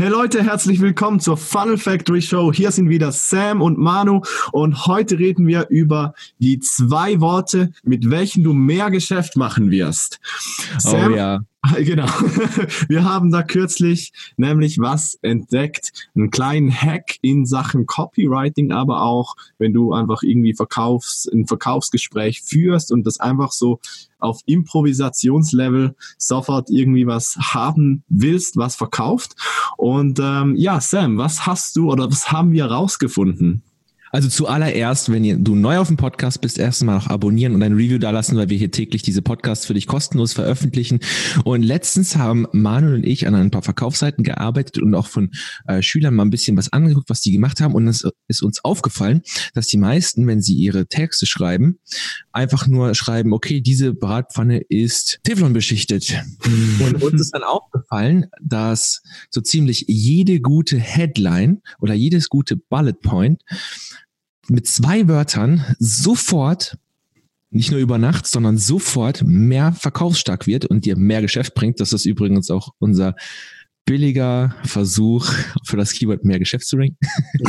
Hey Leute, herzlich willkommen zur Funnel Factory Show. Hier sind wieder Sam und Manu und heute reden wir über die zwei Worte, mit welchen du mehr Geschäft machen wirst. Sam, oh ja. Genau. Wir haben da kürzlich nämlich was entdeckt, einen kleinen Hack in Sachen Copywriting, aber auch, wenn du einfach irgendwie Verkaufs, ein Verkaufsgespräch führst und das einfach so auf Improvisationslevel sofort irgendwie was haben willst, was verkauft. Und ähm, ja, Sam, was hast du oder was haben wir rausgefunden? Also zuallererst, wenn ihr, du neu auf dem Podcast bist, erstmal noch abonnieren und ein Review da lassen, weil wir hier täglich diese Podcasts für dich kostenlos veröffentlichen. Und letztens haben Manuel und ich an ein paar Verkaufsseiten gearbeitet und auch von äh, Schülern mal ein bisschen was angeguckt, was die gemacht haben. Und es ist uns aufgefallen, dass die meisten, wenn sie ihre Texte schreiben, einfach nur schreiben, okay, diese Bratpfanne ist Teflon beschichtet. Mhm. Und uns ist dann aufgefallen, dass so ziemlich jede gute Headline oder jedes gute Bullet Point mit zwei Wörtern sofort nicht nur über Nacht, sondern sofort mehr verkaufsstark wird und dir mehr Geschäft bringt. Das ist übrigens auch unser billiger Versuch für das Keyword mehr Geschäft zu ranken. ich,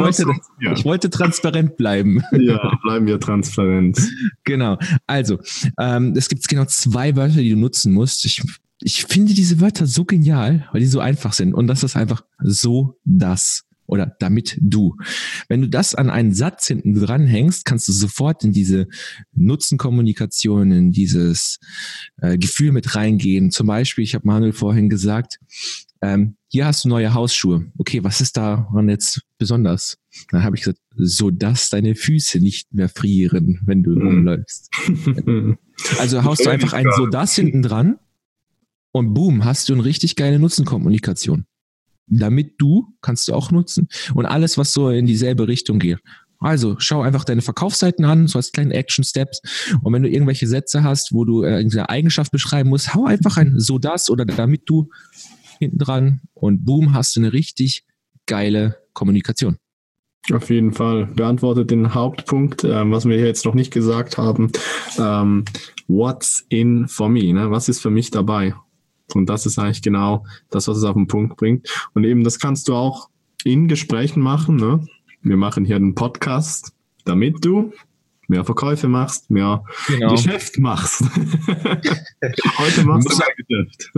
wollte, ich wollte transparent bleiben. Ja, bleiben wir transparent. Genau. Also, ähm, es gibt genau zwei Wörter, die du nutzen musst. Ich, ich finde diese Wörter so genial, weil die so einfach sind. Und das ist einfach so das oder damit du. Wenn du das an einen Satz hinten dranhängst, kannst du sofort in diese Nutzenkommunikation, in dieses äh, Gefühl mit reingehen. Zum Beispiel, ich habe Manuel vorhin gesagt, ähm, hier hast du neue Hausschuhe. Okay, was ist daran jetzt besonders? Dann habe ich gesagt, so dass deine Füße nicht mehr frieren, wenn du mhm. läufst. also haust du einfach ein so das hinten dran und boom, hast du eine richtig geile Nutzenkommunikation damit du kannst du auch nutzen und alles, was so in dieselbe Richtung geht. Also schau einfach deine Verkaufsseiten an, so als kleine Action Steps. Und wenn du irgendwelche Sätze hast, wo du äh, eine Eigenschaft beschreiben musst, hau einfach ein so das oder damit du hinten dran und boom, hast du eine richtig geile Kommunikation. Auf jeden Fall. Beantwortet den Hauptpunkt, ähm, was wir hier jetzt noch nicht gesagt haben. Ähm, what's in for me? Ne? Was ist für mich dabei? Und das ist eigentlich genau das, was es auf den Punkt bringt. Und eben, das kannst du auch in Gesprächen machen. Ne? Wir machen hier einen Podcast, damit du mehr Verkäufe machst, mehr genau. Geschäft machst. Heute machst du mehr Geschäft.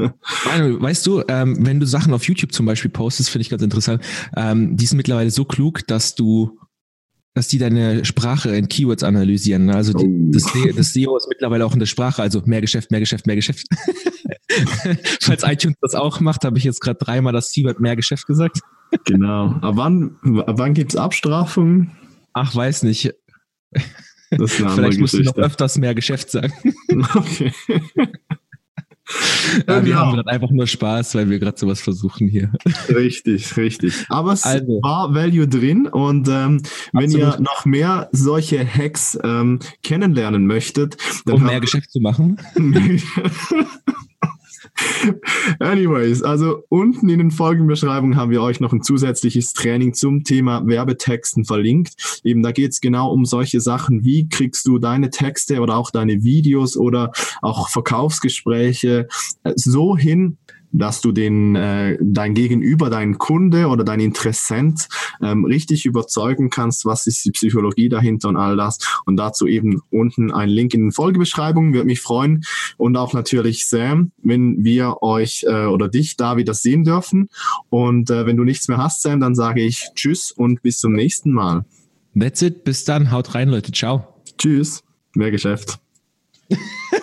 weißt du, ähm, wenn du Sachen auf YouTube zum Beispiel postest, finde ich ganz interessant, ähm, die sind mittlerweile so klug, dass du dass die deine Sprache in Keywords analysieren. Ne? Also die, oh. das, das SEO ist mittlerweile auch in der Sprache, also mehr Geschäft, mehr Geschäft, mehr Geschäft. Falls iTunes das auch macht, habe ich jetzt gerade dreimal das Keyword mehr Geschäft gesagt. genau. Ab wann, ab wann gibt es Abstrafungen? Ach, weiß nicht. Vielleicht musst du noch öfters mehr Geschäft sagen. okay. Ja, wir haben gerade einfach nur Spaß, weil wir gerade sowas versuchen hier. Richtig, richtig. Aber es also. war Value drin und ähm, wenn ihr noch mehr solche Hacks ähm, kennenlernen möchtet, um mehr Geschäft zu machen. Anyways, also unten in den Folgenbeschreibungen haben wir euch noch ein zusätzliches Training zum Thema Werbetexten verlinkt. Eben da geht es genau um solche Sachen, wie kriegst du deine Texte oder auch deine Videos oder auch Verkaufsgespräche so hin, dass du den äh, dein Gegenüber, deinen Kunde oder dein Interessent ähm, richtig überzeugen kannst, was ist die Psychologie dahinter und all das. Und dazu eben unten ein Link in den Folgebeschreibungen, würde mich freuen. Und auch natürlich Sam, wenn wir euch äh, oder dich da wieder sehen dürfen. Und äh, wenn du nichts mehr hast, Sam, dann sage ich Tschüss und bis zum nächsten Mal. That's it. Bis dann. Haut rein, Leute. Ciao. Tschüss. Mehr Geschäft.